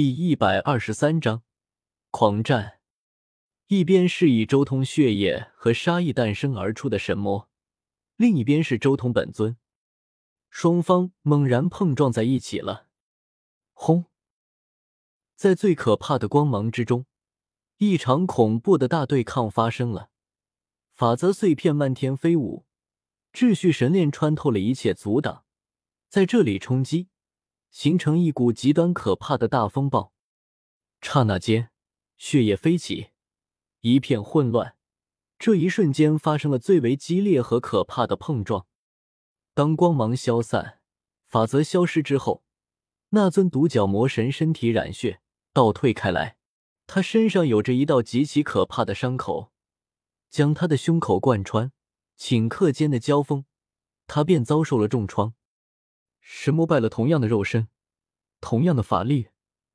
第一百二十三章狂战。一边是以周通血液和杀意诞生而出的神魔，另一边是周通本尊。双方猛然碰撞在一起了。轰！在最可怕的光芒之中，一场恐怖的大对抗发生了。法则碎片漫天飞舞，秩序神链穿透了一切阻挡，在这里冲击。形成一股极端可怕的大风暴，刹那间，血液飞起，一片混乱。这一瞬间发生了最为激烈和可怕的碰撞。当光芒消散，法则消失之后，那尊独角魔神身体染血，倒退开来。他身上有着一道极其可怕的伤口，将他的胸口贯穿。顷刻间的交锋，他便遭受了重创。神魔败了同样的肉身，同样的法力，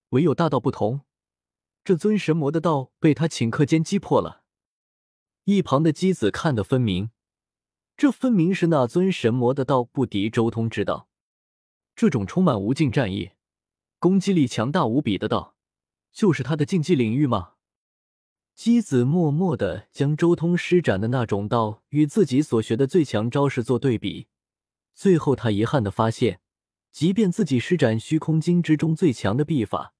唯有大道不同。这尊神魔的道被他顷刻间击破了。一旁的姬子看得分明，这分明是那尊神魔的道不敌周通之道。这种充满无尽战意、攻击力强大无比的道，就是他的禁忌领域吗？姬子默默的将周通施展的那种道与自己所学的最强招式做对比，最后他遗憾的发现。即便自己施展虚空经之中最强的秘法，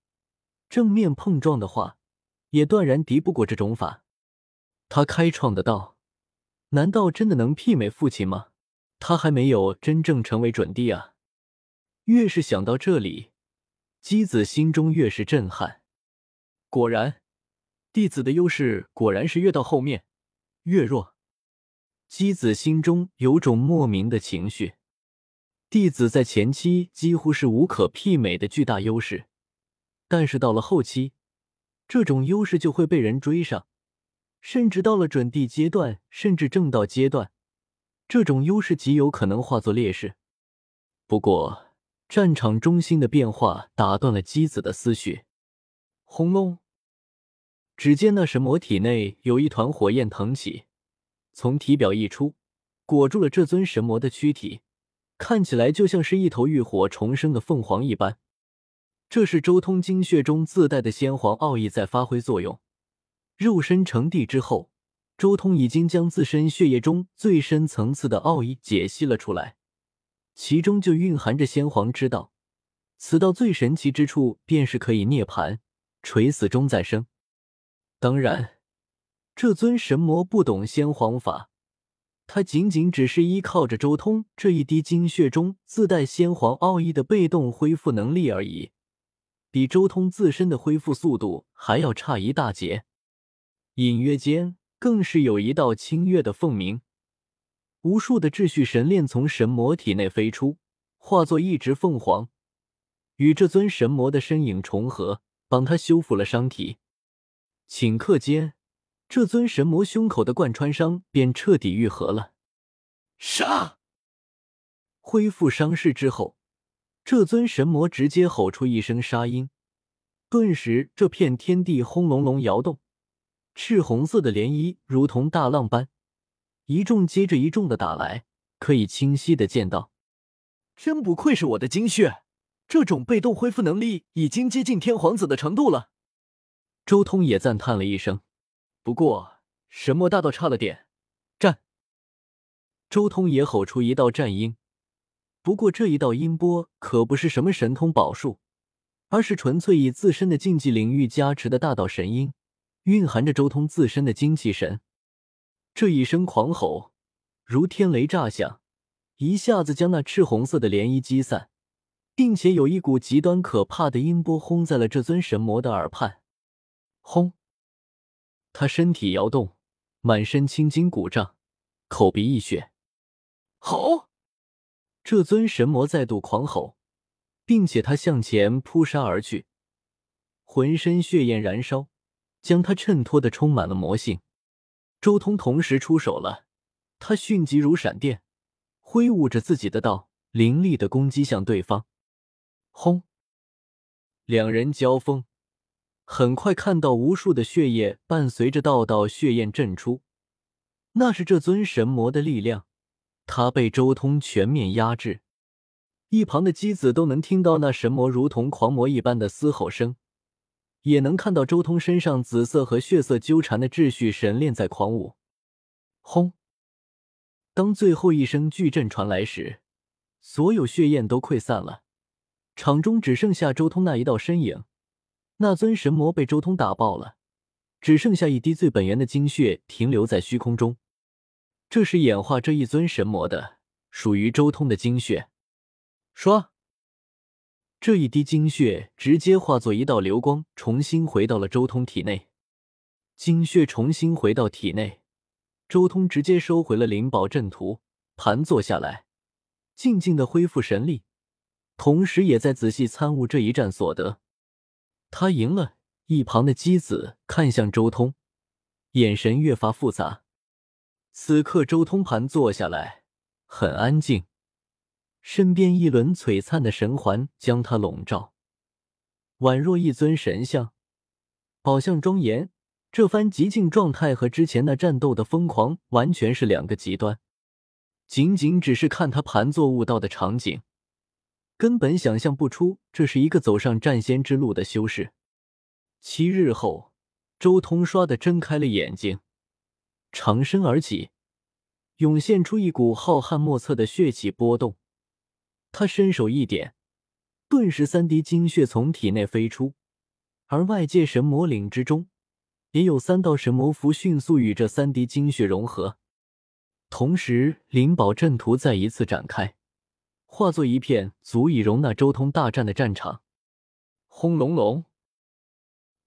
正面碰撞的话，也断然敌不过这种法。他开创的道，难道真的能媲美父亲吗？他还没有真正成为准帝啊！越是想到这里，姬子心中越是震撼。果然，弟子的优势果然是越到后面越弱。姬子心中有种莫名的情绪。弟子在前期几乎是无可媲美的巨大优势，但是到了后期，这种优势就会被人追上，甚至到了准地阶段，甚至正道阶段，这种优势极有可能化作劣势。不过，战场中心的变化打断了姬子的思绪。轰隆！只见那神魔体内有一团火焰腾起，从体表溢出，裹住了这尊神魔的躯体。看起来就像是一头浴火重生的凤凰一般，这是周通精血中自带的先皇奥义在发挥作用。肉身成帝之后，周通已经将自身血液中最深层次的奥义解析了出来，其中就蕴含着先皇之道。此道最神奇之处，便是可以涅槃、垂死中再生。当然，这尊神魔不懂先皇法。他仅仅只是依靠着周通这一滴精血中自带先皇奥义的被动恢复能力而已，比周通自身的恢复速度还要差一大截。隐约间，更是有一道清月的凤鸣，无数的秩序神链从神魔体内飞出，化作一只凤凰，与这尊神魔的身影重合，帮他修复了伤体。顷刻间。这尊神魔胸口的贯穿伤便彻底愈合了。杀！恢复伤势之后，这尊神魔直接吼出一声杀音，顿时这片天地轰隆隆摇动，赤红色的涟漪如同大浪般一众接着一众的打来，可以清晰的见到。真不愧是我的精血，这种被动恢复能力已经接近天皇子的程度了。周通也赞叹了一声。不过，神魔大道差了点。战！周通也吼出一道战音。不过这一道音波可不是什么神通宝术，而是纯粹以自身的禁忌领域加持的大道神音，蕴含着周通自身的精气神。这一声狂吼，如天雷炸响，一下子将那赤红色的涟漪击散，并且有一股极端可怕的音波轰在了这尊神魔的耳畔。轰！他身体摇动，满身青筋鼓胀，口鼻溢血。吼！这尊神魔再度狂吼，并且他向前扑杀而去，浑身血焰燃烧，将他衬托的充满了魔性。周通同时出手了，他迅疾如闪电，挥舞着自己的刀，凌厉的攻击向对方。轰！两人交锋。很快看到无数的血液伴随着道道血焰震出，那是这尊神魔的力量，他被周通全面压制。一旁的姬子都能听到那神魔如同狂魔一般的嘶吼声，也能看到周通身上紫色和血色纠缠的秩序神链在狂舞。轰！当最后一声巨震传来时，所有血焰都溃散了，场中只剩下周通那一道身影。那尊神魔被周通打爆了，只剩下一滴最本源的精血停留在虚空中。这是演化这一尊神魔的，属于周通的精血。说。这一滴精血直接化作一道流光，重新回到了周通体内。精血重新回到体内，周通直接收回了灵宝阵图，盘坐下来，静静的恢复神力，同时也在仔细参悟这一战所得。他赢了。一旁的姬子看向周通，眼神越发复杂。此刻，周通盘坐下来，很安静。身边一轮璀璨的神环将他笼罩，宛若一尊神像，宝相庄严。这番极静状态和之前那战斗的疯狂完全是两个极端。仅仅只是看他盘坐悟道的场景，根本想象不出这是一个走上战仙之路的修士。七日后，周通唰的睁开了眼睛，长身而起，涌现出一股浩瀚莫测的血气波动。他伸手一点，顿时三滴精血从体内飞出，而外界神魔岭之中，也有三道神魔符迅速与这三滴精血融合。同时，灵宝阵图再一次展开，化作一片足以容纳周通大战的战场。轰隆隆，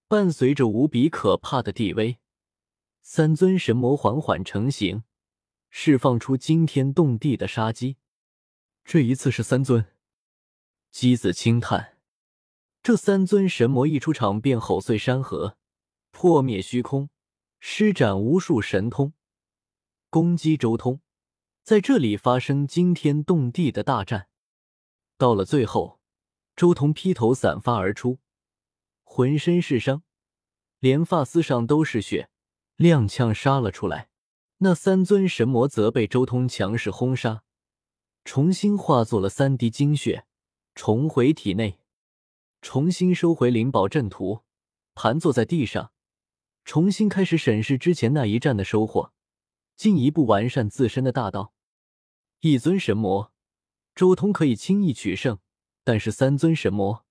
伴随着无比可怕的地威，三尊神魔缓缓成型，释放出惊天动地的杀机。这一次是三尊，姬子轻叹：“这三尊神魔一出场便吼碎山河，破灭虚空，施展无数神通，攻击周通，在这里发生惊天动地的大战。到了最后，周通披头散发而出，浑身是伤，连发丝上都是血，踉跄杀了出来。那三尊神魔则被周通强势轰杀。”重新化作了三滴精血，重回体内，重新收回灵宝阵图，盘坐在地上，重新开始审视之前那一战的收获，进一步完善自身的大道。一尊神魔，周通可以轻易取胜，但是三尊神魔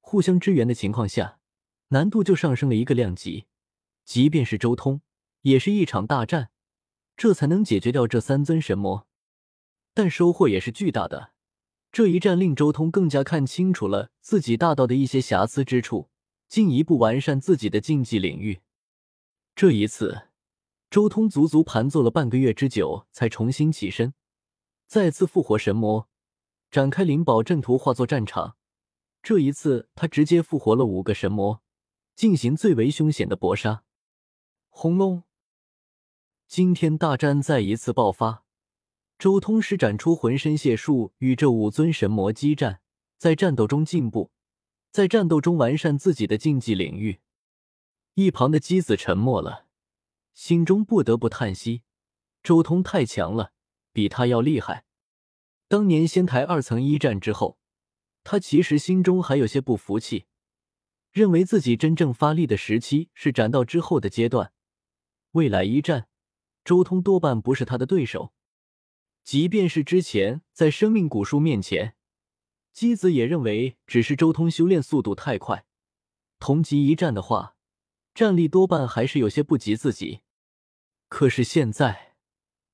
互相支援的情况下，难度就上升了一个量级。即便是周通，也是一场大战，这才能解决掉这三尊神魔。但收获也是巨大的。这一战令周通更加看清楚了自己大道的一些瑕疵之处，进一步完善自己的竞技领域。这一次，周通足足盘坐了半个月之久，才重新起身，再次复活神魔，展开灵宝阵图，化作战场。这一次，他直接复活了五个神魔，进行最为凶险的搏杀。轰隆！惊天大战再一次爆发。周通施展出浑身解数，与这五尊神魔激战，在战斗中进步，在战斗中完善自己的竞技领域。一旁的姬子沉默了，心中不得不叹息：周通太强了，比他要厉害。当年仙台二层一战之后，他其实心中还有些不服气，认为自己真正发力的时期是斩道之后的阶段，未来一战，周通多半不是他的对手。即便是之前在生命古树面前，姬子也认为只是周通修炼速度太快，同级一战的话，战力多半还是有些不及自己。可是现在，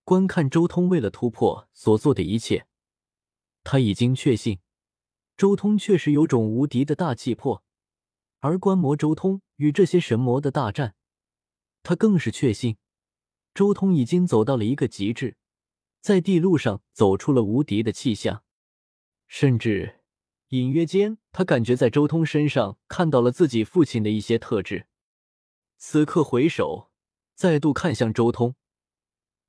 观看周通为了突破所做的一切，他已经确信周通确实有种无敌的大气魄。而观摩周通与这些神魔的大战，他更是确信周通已经走到了一个极致。在地路上走出了无敌的气象，甚至隐约间，他感觉在周通身上看到了自己父亲的一些特质。此刻回首，再度看向周通，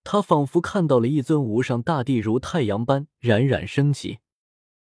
他仿佛看到了一尊无上大帝如太阳般冉冉升起。